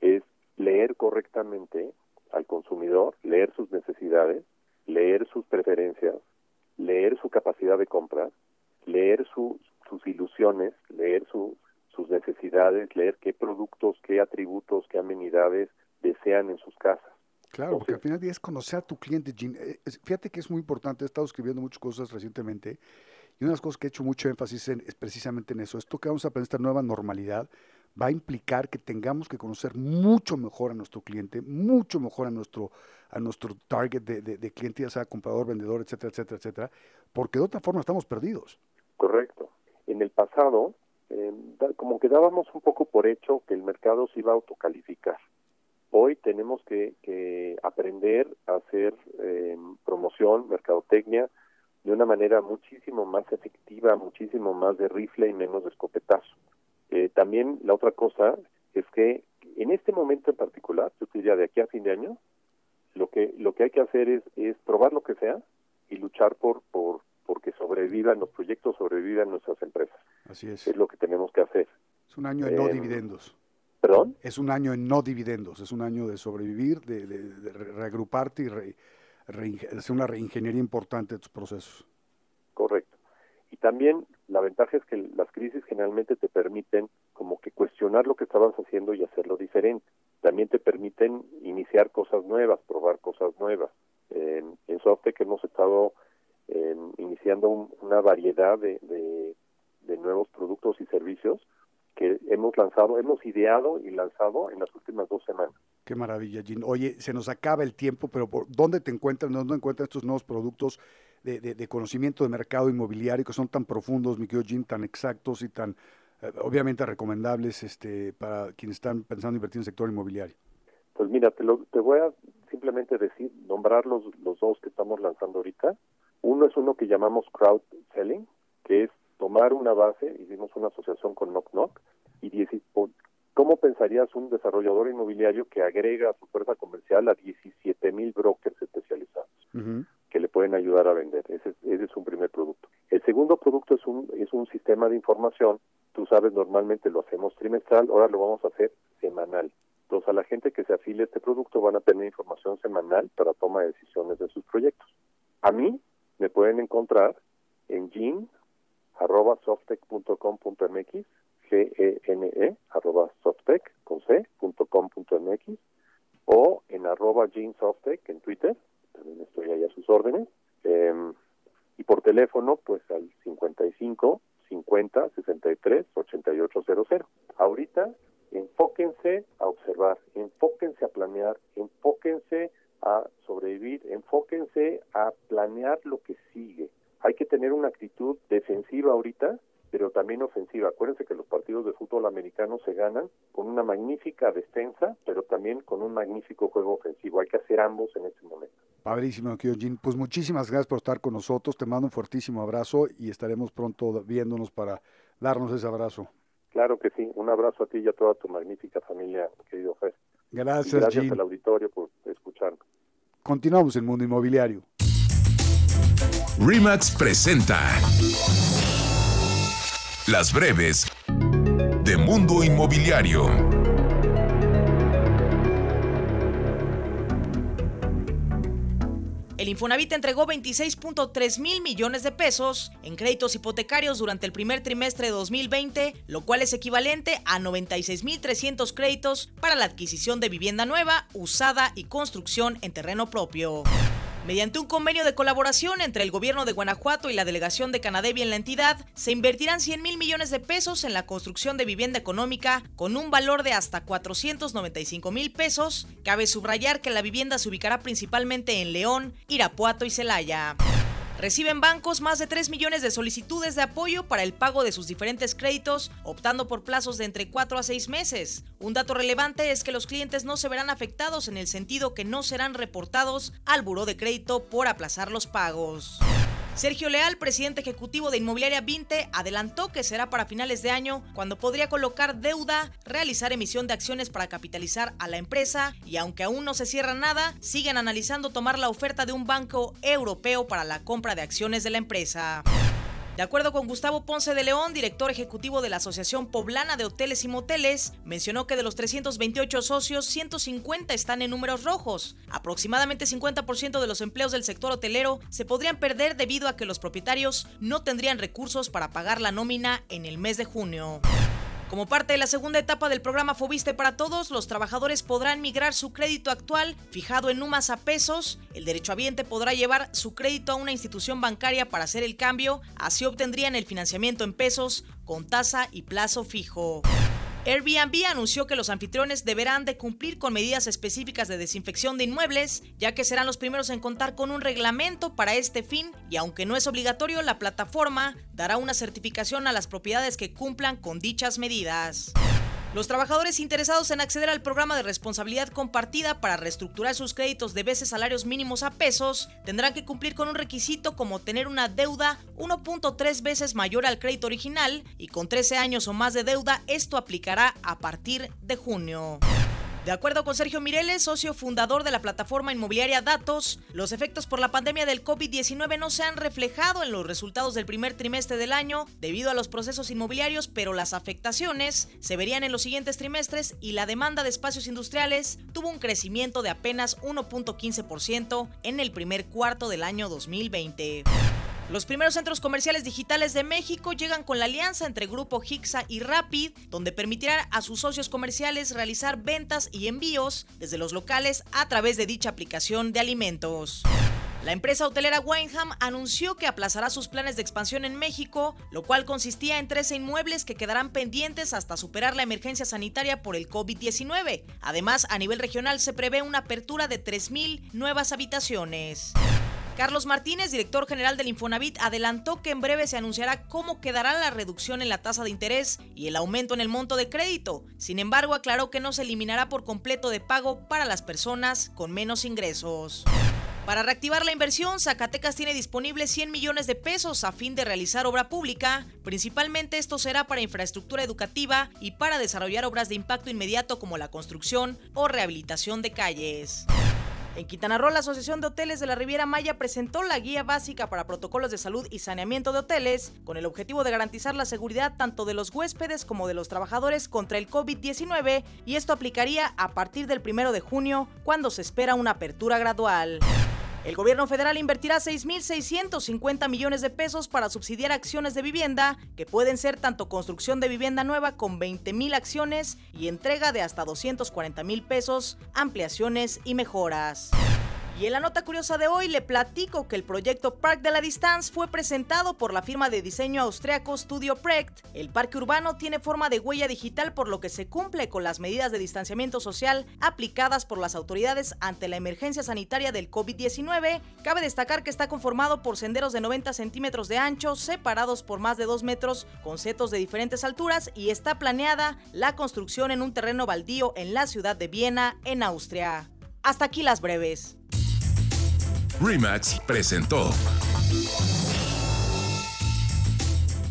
[SPEAKER 6] es leer correctamente al consumidor, leer sus necesidades, leer sus preferencias, leer su capacidad de compra, leer sus ilusiones, leer sus necesidades, leer qué productos, qué atributos, qué amenidades desean en sus casas.
[SPEAKER 3] Claro, porque al final es conocer a tu cliente, Jean. Eh, fíjate que es muy importante, he estado escribiendo muchas cosas recientemente y una de las cosas que he hecho mucho énfasis en, es precisamente en eso. Esto que vamos a aprender, esta nueva normalidad, va a implicar que tengamos que conocer mucho mejor a nuestro cliente, mucho mejor a nuestro, a nuestro target de, de, cliente, ya sea comprador, vendedor, etcétera, etcétera, etcétera, porque de otra forma estamos perdidos.
[SPEAKER 6] Correcto. En el pasado, eh, como que dábamos un poco por hecho que el mercado se iba a autocalificar. Hoy tenemos que, aprender a hacer eh, promoción, mercadotecnia, de una manera muchísimo más efectiva, muchísimo más de rifle y menos de escopetazo. Eh, también la otra cosa es que en este momento en particular, yo diría de aquí a fin de año, lo que lo que hay que hacer es, es probar lo que sea y luchar por por porque sobrevivan los proyectos, sobrevivan nuestras empresas.
[SPEAKER 3] Así es.
[SPEAKER 6] Es lo que tenemos que hacer.
[SPEAKER 3] Es un año de no em, dividendos.
[SPEAKER 6] ¿Perdón?
[SPEAKER 3] Es un año en no dividendos, es un año de sobrevivir, de, reagruparte y hacer una reingeniería importante de tus procesos.
[SPEAKER 6] Correcto. Y también la ventaja es que las crisis generalmente te permiten como que cuestionar lo que estabas haciendo y hacerlo diferente. También te permiten iniciar cosas nuevas, probar cosas nuevas. en Softec hemos estado iniciando una variedad de, de nuevos productos y servicios que hemos lanzado, hemos ideado y lanzado en las últimas dos semanas.
[SPEAKER 3] Qué maravilla, Jim. Oye, se nos acaba el tiempo, pero ¿por ¿dónde te encuentras? ¿Dónde encuentras estos nuevos productos de, de, conocimiento de mercado inmobiliario que son tan profundos, mi querido Jim, tan exactos y tan, eh, obviamente, recomendables este, para quienes están pensando en invertir en el sector inmobiliario?
[SPEAKER 6] Pues mira, te, lo, te voy a simplemente decir, nombrar los, los dos que estamos lanzando ahorita. Uno es uno que llamamos crowd selling, que es tomar una base, hicimos una asociación con Knock Knock, y ¿cómo pensarías un desarrollador inmobiliario que agrega a su fuerza comercial a 17 mil brokers especializados que le pueden ayudar a vender? Ese, ese es un primer producto. El segundo producto es un, es un sistema de información, tú sabes, normalmente lo hacemos trimestral, ahora lo vamos a hacer semanal. Entonces, la gente que se afile a este producto van a tener información semanal para toma de decisiones de sus proyectos. A mí me pueden encontrar en gene arroba softec.com.mx G-E-N-E, arroba softec, con C, punto com, punto MX, o en arroba softec en Twitter, con una magnífica defensa, pero también con un magnífico juego ofensivo. Hay que hacer ambos en este momento.
[SPEAKER 3] Padrísimo, Kyojin. Pues muchísimas gracias por estar con nosotros. Te mando un fuertísimo abrazo y estaremos pronto viéndonos para darnos ese abrazo.
[SPEAKER 6] Claro que sí. Un abrazo a ti y a toda tu magnífica familia, querido Fer.
[SPEAKER 3] Gracias,
[SPEAKER 6] gracias al auditorio por escucharnos.
[SPEAKER 3] Continuamos en Mundo Inmobiliario.
[SPEAKER 1] Remax presenta las breves de Mundo Inmobiliario.
[SPEAKER 7] El Infonavit entregó 26.3 mil millones de pesos en créditos hipotecarios durante el primer trimestre de 2020, lo cual es equivalente a 96.300 créditos para la adquisición de vivienda nueva, usada y construcción en terreno propio. Mediante un convenio de colaboración entre el gobierno de Guanajuato y la delegación de Canadevi en la entidad, se invertirán 100 mil millones de pesos en la construcción de vivienda económica con un valor de hasta 495 mil pesos. Cabe subrayar que la vivienda se ubicará principalmente en León, Irapuato y Celaya. Reciben bancos más de 3 millones de solicitudes de apoyo para el pago de sus diferentes créditos, optando por plazos de entre 4 a 6 meses. Un dato relevante es que los clientes no se verán afectados en el sentido que no serán reportados al buró de crédito por aplazar los pagos. Sergio Leal, presidente ejecutivo de Inmobiliaria 20, adelantó que será para finales de año cuando podría colocar deuda, realizar emisión de acciones para capitalizar a la empresa y aunque aún no se cierra nada, siguen analizando tomar la oferta de un banco europeo para la compra de acciones de la empresa. De acuerdo con Gustavo Ponce de León, director ejecutivo de la Asociación Poblana de Hoteles y Moteles, mencionó que de los 328 socios, 150 están en números rojos. Aproximadamente 50% de los empleos del sector hotelero se podrían perder debido a que los propietarios no tendrían recursos para pagar la nómina en el mes de junio. Como parte de la segunda etapa del programa Fobiste para Todos, los trabajadores podrán migrar su crédito actual fijado en UMAS a pesos. El derechohabiente podrá llevar su crédito a una institución bancaria para hacer el cambio. Así obtendrían el financiamiento en pesos con tasa y plazo fijo. Airbnb anunció que los anfitriones deberán de cumplir con medidas específicas de desinfección de inmuebles, ya que serán los primeros en contar con un reglamento para este fin y aunque no es obligatorio, la plataforma dará una certificación a las propiedades que cumplan con dichas medidas. Los trabajadores interesados en acceder al programa de responsabilidad compartida para reestructurar sus créditos de veces salarios mínimos a pesos tendrán que cumplir con un requisito como tener una deuda 1.3 veces mayor al crédito original y con 13 años o más de deuda esto aplicará a partir de junio. De acuerdo con Sergio Mireles, socio fundador de la plataforma inmobiliaria Datos, los efectos por la pandemia del COVID-19 no se han reflejado en los resultados del primer trimestre del año debido a los procesos inmobiliarios, pero las afectaciones se verían en los siguientes trimestres y la demanda de espacios industriales tuvo un crecimiento de apenas 1.15% en el primer cuarto del año 2020. Los primeros centros comerciales digitales de México llegan con la alianza entre Grupo Hixa y Rapid, donde permitirá a sus socios comerciales realizar ventas y envíos desde los locales a través de dicha aplicación de alimentos. La empresa hotelera Wineham anunció que aplazará sus planes de expansión en México, lo cual consistía en 13 inmuebles que quedarán pendientes hasta superar la emergencia sanitaria por el COVID-19. Además, a nivel regional se prevé una apertura de 3.000 nuevas habitaciones. Carlos Martínez, director general del Infonavit, adelantó que en breve se anunciará cómo quedará la reducción en la tasa de interés y el aumento en el monto de crédito. Sin embargo, aclaró que no se eliminará por completo de pago para las personas con menos ingresos. Para reactivar la inversión, Zacatecas tiene disponibles 100 millones de pesos a fin de realizar obra pública. Principalmente esto será para infraestructura educativa y para desarrollar obras de impacto inmediato como la construcción o rehabilitación de calles. En Quintana Roo, la Asociación de Hoteles de la Riviera Maya presentó la guía básica para protocolos de salud y saneamiento de hoteles, con el objetivo de garantizar la seguridad tanto de los huéspedes como de los trabajadores contra el COVID-19, y esto aplicaría a partir del primero de junio, cuando se espera una apertura gradual. El gobierno federal invertirá 6.650 millones de pesos para subsidiar acciones de vivienda, que pueden ser tanto construcción de vivienda nueva con 20.000 acciones y entrega de hasta 240 mil pesos, ampliaciones y mejoras. Y en la nota curiosa de hoy le platico que el proyecto Park de la Distance fue presentado por la firma de diseño austriaco Studio Projekt. El parque urbano tiene forma de huella digital por lo que se cumple con las medidas de distanciamiento social aplicadas por las autoridades ante la emergencia sanitaria del COVID-19. Cabe destacar que está conformado por senderos de 90 centímetros de ancho separados por más de 2 metros con setos de diferentes alturas y está planeada la construcción en un terreno baldío en la ciudad de Viena, en Austria. Hasta aquí las breves.
[SPEAKER 1] Remax presentó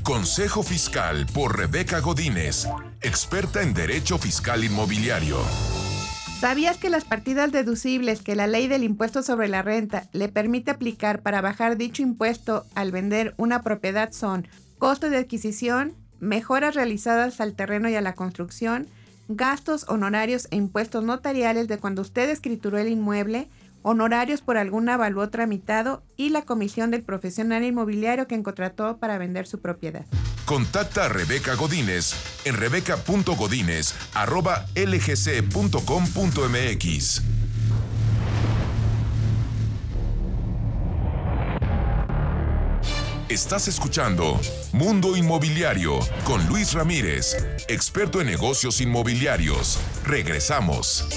[SPEAKER 1] Consejo Fiscal por Rebeca Godínez, experta en Derecho Fiscal Inmobiliario.
[SPEAKER 8] ¿Sabías que las partidas deducibles que la ley del impuesto sobre la renta le permite aplicar para bajar dicho impuesto al vender una propiedad son costo de adquisición, mejoras realizadas al terreno y a la construcción, gastos, honorarios e impuestos notariales de cuando usted escrituró el inmueble, honorarios por algún avalúo tramitado y la comisión del profesional inmobiliario que contrató para vender su propiedad.
[SPEAKER 1] Contacta a Rebeca Godínez en rebeca.godínez.lgc.com.mx. Estás escuchando Mundo Inmobiliario con Luis Ramírez, experto en negocios inmobiliarios. Regresamos.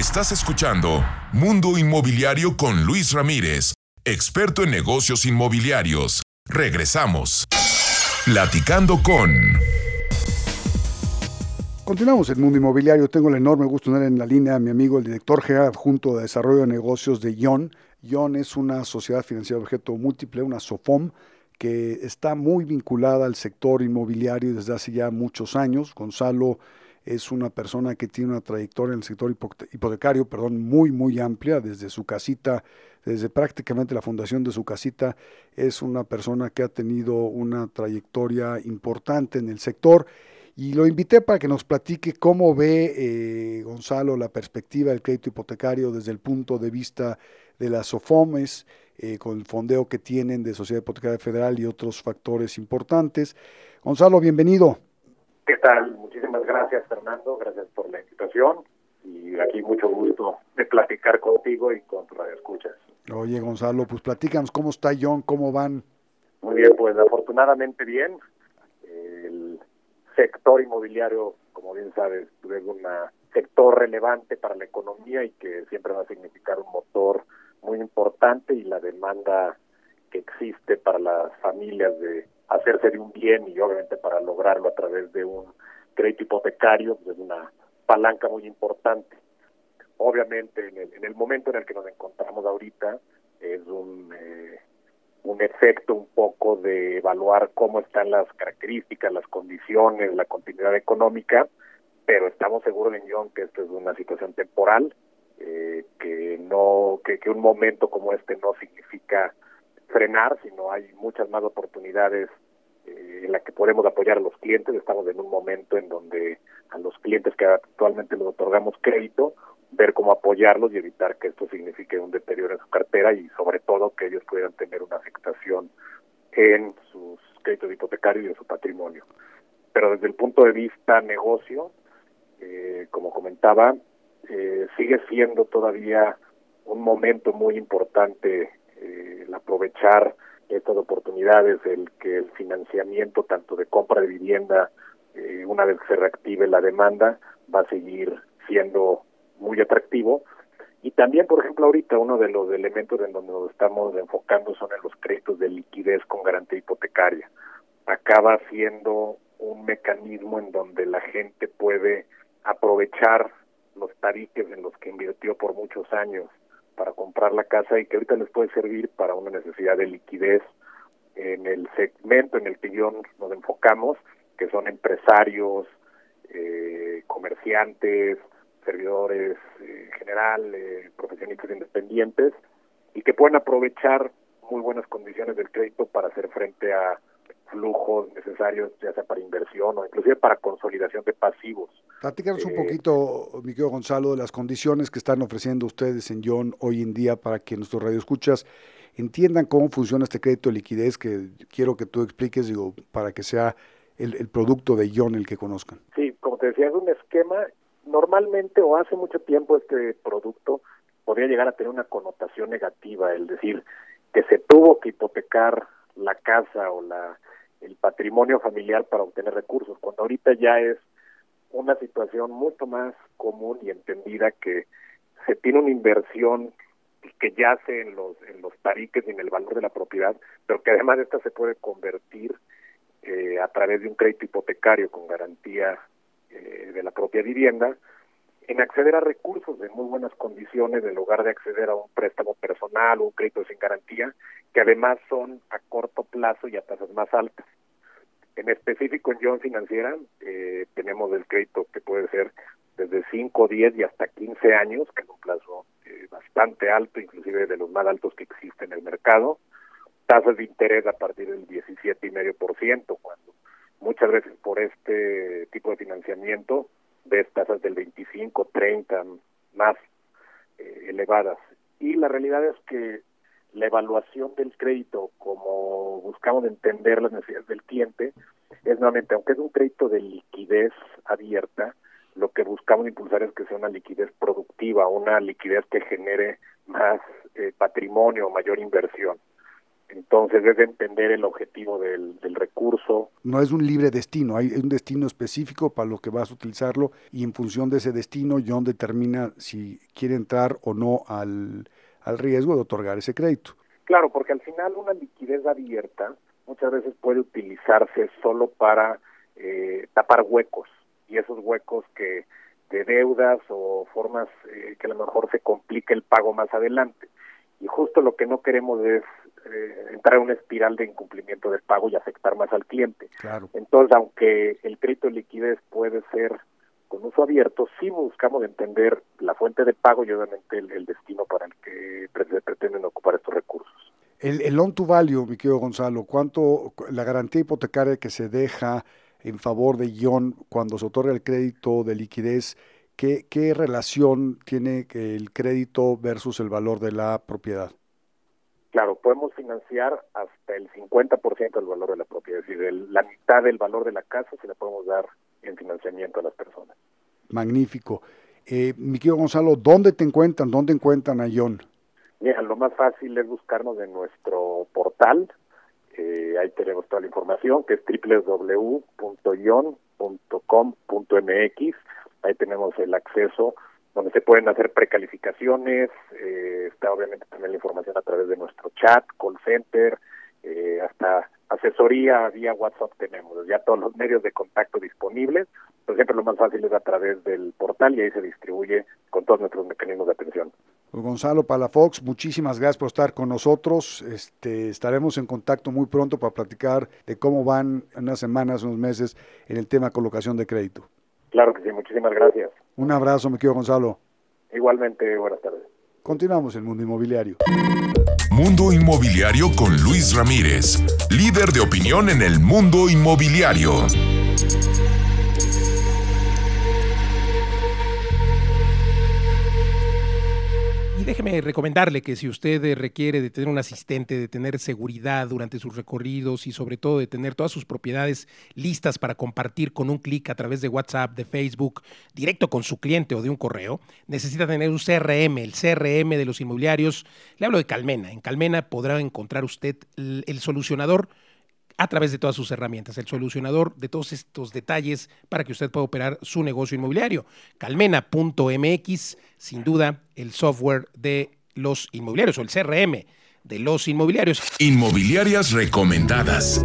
[SPEAKER 1] Estás escuchando Mundo Inmobiliario con Luis Ramírez, experto en negocios inmobiliarios. Regresamos. Platicando con...
[SPEAKER 3] Continuamos en Mundo Inmobiliario. Tengo el enorme gusto de tener en la línea a mi amigo, el director general adjunto de Desarrollo de Negocios de ION. ION es una sociedad financiera de objeto múltiple, una SOFOM, que está muy vinculada al sector inmobiliario desde hace ya muchos años. Gonzalo es una persona que tiene una trayectoria en el sector hipotecario, perdón, muy, muy amplia, desde su casita, desde prácticamente la fundación de su casita, es una persona que ha tenido una trayectoria importante en el sector. Y lo invité para que nos platique cómo ve eh, Gonzalo la perspectiva del crédito hipotecario desde el punto de vista de las SOFOMES, eh, con el fondeo que tienen de Sociedad Hipotecaria Federal y otros factores importantes. Gonzalo, bienvenido.
[SPEAKER 9] ¿Qué tal? Muchísimas gracias, Fernando. Gracias por la invitación. Y aquí mucho gusto de platicar contigo y con tu escuchas.
[SPEAKER 3] Oye, Gonzalo, pues platícanos cómo está John, cómo van.
[SPEAKER 9] Muy bien, pues afortunadamente bien. El sector inmobiliario, como bien sabes, es un sector relevante para la economía y que siempre va a significar un motor muy importante y la demanda que existe para las familias de hacerse de un bien y obviamente para lograrlo a través de un crédito hipotecario pues, es una palanca muy importante. Obviamente en el, momento en el que nos encontramos ahorita es un, eh, un efecto un poco de evaluar cómo están las características, las condiciones, la continuidad económica, pero estamos seguros en John que esto es una situación temporal, eh, que no que un momento como este no significa frenar, sino hay muchas más oportunidades eh, en la que podemos apoyar a los clientes. Estamos en un momento en donde a los clientes que actualmente les otorgamos crédito, ver cómo apoyarlos y evitar que esto signifique un deterioro en su cartera y sobre todo que ellos puedan tener una afectación en sus créditos hipotecarios y en su patrimonio. Pero desde el punto de vista negocio, eh, como comentaba, eh, sigue siendo todavía un momento muy importante el aprovechar estas oportunidades, el que el financiamiento tanto de compra de vivienda, eh, una vez que se reactive la demanda, va a seguir siendo muy atractivo. Y también, por ejemplo, ahorita uno de los elementos en donde nos estamos enfocando son en los créditos de liquidez con garantía hipotecaria. Acaba siendo un mecanismo en donde la gente puede aprovechar los tariques en los que invirtió por muchos años para comprar la casa y que ahorita les puede servir para una necesidad de liquidez en el segmento en el que yo nos enfocamos, que son empresarios, eh, comerciantes, servidores eh, en general, eh, profesionistas independientes, y que pueden aprovechar muy buenas condiciones del crédito para hacer frente a flujos necesarios, ya sea para inversión o inclusive para consolidación de pasivos.
[SPEAKER 3] Platícanos un poquito, mi querido Gonzalo, de las condiciones que están ofreciendo ustedes en John hoy en día para que nuestros radioescuchas entiendan cómo funciona este crédito de liquidez que quiero que tú expliques, digo, para que sea el, producto de John el que conozcan.
[SPEAKER 9] Sí, como te decía, es un esquema, normalmente o hace mucho tiempo este producto podría llegar a tener una connotación negativa, el decir que se tuvo que hipotecar la casa o la el patrimonio familiar para obtener recursos, cuando ahorita ya es una situación mucho más común y entendida que se tiene una inversión que yace en los en los tariques y en el valor de la propiedad, pero que además esta se puede convertir eh, a través de un crédito hipotecario con garantía eh, de la propia vivienda en acceder a recursos de muy buenas condiciones en lugar de acceder a un préstamo personal o un crédito sin garantía, que además son a corto plazo y a tasas más altas. En específico en John Financiera eh, tenemos el crédito que puede ser desde 5, 10 y hasta 15 años, que es un plazo eh, bastante alto, inclusive de los más altos que existen en el mercado, tasas de interés a partir del 17,5%, cuando muchas veces por este tipo de financiamiento ves tasas del 25, 30, más eh, elevadas. Y la realidad es que la evaluación del crédito, como buscamos entender las necesidades del cliente, es nuevamente, aunque es un crédito de liquidez abierta, lo que buscamos impulsar es que sea una liquidez productiva, una liquidez que genere más eh, patrimonio, mayor inversión. Entonces debe entender el objetivo del, recurso.
[SPEAKER 3] No es un libre destino, hay un destino específico para lo que vas a utilizarlo y en función de ese destino John determina si quiere entrar o no al, al riesgo de otorgar ese crédito.
[SPEAKER 9] Claro, porque al final una liquidez abierta muchas veces puede utilizarse solo para eh, tapar huecos y esos huecos que de deudas o formas eh, que a lo mejor se complique el pago más adelante. Y justo lo que no queremos es eh, entrar en una espiral de incumplimiento del pago y afectar más al cliente. Entonces, aunque el crédito de liquidez puede ser con uso abierto, sí buscamos entender la fuente de pago y obviamente el, destino para el que pretenden ocupar estos recursos.
[SPEAKER 3] El, el loan to value, mi querido Gonzalo, ¿cuánto la garantía hipotecaria que se deja en favor de Ion cuando se otorga el crédito de liquidez, ¿qué, qué relación tiene el crédito versus el valor de la propiedad?
[SPEAKER 9] Claro, podemos financiar hasta el 50% del valor de la propiedad, es decir, la mitad del valor de la casa se la podemos dar en financiamiento a las personas.
[SPEAKER 3] Magnífico. Eh, mi querido Gonzalo, ¿dónde te encuentran? ¿Dónde encuentran a John?
[SPEAKER 9] Mira, lo más fácil es buscarnos en nuestro portal. Eh, ahí tenemos toda la información, que es www.ion.com.mx. Ahí tenemos el acceso donde se pueden hacer precalificaciones, eh, está obviamente también la información a través de nuestro chat, call center, eh, hasta asesoría vía WhatsApp tenemos, ya todos los medios de contacto disponibles, por ejemplo lo más fácil es a través del portal y ahí se distribuye con todos nuestros mecanismos de atención.
[SPEAKER 3] Pues, Gonzalo Palafox, muchísimas gracias por estar con nosotros. Este, estaremos en contacto muy pronto para platicar de cómo van unas semanas, unos meses en el tema colocación de crédito.
[SPEAKER 9] Claro que sí, muchísimas gracias.
[SPEAKER 3] Un abrazo, mi querido Gonzalo.
[SPEAKER 9] Igualmente, buenas tardes.
[SPEAKER 3] Continuamos en Mundo Inmobiliario.
[SPEAKER 1] Mundo Inmobiliario con Luis Ramírez, líder de opinión en el mundo inmobiliario.
[SPEAKER 2] Déjeme recomendarle que si usted eh, requiere de tener un asistente, de tener seguridad durante sus recorridos y sobre todo de tener todas sus propiedades listas para compartir con un clic a través de WhatsApp, de Facebook, directo con su cliente o de un correo, necesita tener un CRM, el CRM de los inmobiliarios. Le hablo de Calmena. En Calmena podrá encontrar usted el solucionador a través de todas sus herramientas, el solucionador de todos estos detalles para que usted pueda operar su negocio inmobiliario. Calmena.mx, sin duda, el software de los inmobiliarios o el CRM de los inmobiliarios.
[SPEAKER 1] Inmobiliarias recomendadas.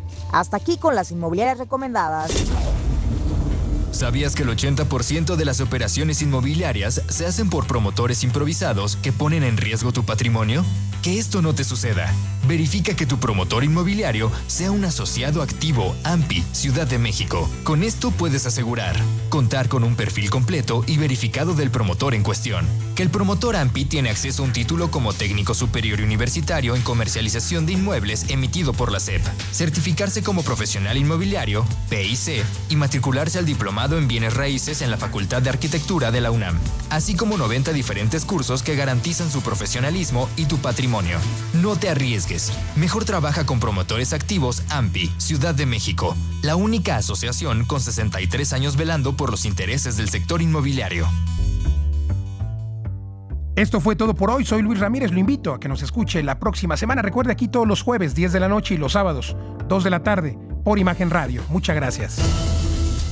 [SPEAKER 7] Hasta aquí con las inmobiliarias recomendadas.
[SPEAKER 10] ¿Sabías que el 80% de las operaciones inmobiliarias se hacen por promotores improvisados que ponen en riesgo tu patrimonio? Que esto no te suceda. Verifica que tu promotor inmobiliario sea un asociado activo AMPI Ciudad de México. Con esto puedes asegurar contar con un perfil completo y verificado del promotor en cuestión. Que el promotor AMPI tiene acceso a un título como técnico superior universitario en comercialización de inmuebles emitido por la SEP. Certificarse como profesional inmobiliario, PIC, y matricularse al en bienes raíces en la Facultad de Arquitectura de la UNAM. Así como 90 diferentes cursos que garantizan su profesionalismo y tu patrimonio. No te arriesgues. Mejor trabaja con promotores activos AMPI, Ciudad de México. La única asociación con 63 años velando por los intereses del sector inmobiliario.
[SPEAKER 2] Esto fue todo por hoy. Soy Luis Ramírez. Lo invito a que nos escuche la próxima semana. Recuerde aquí todos los jueves, 10 de la noche y los sábados, 2 de la tarde, por Imagen Radio. Muchas gracias.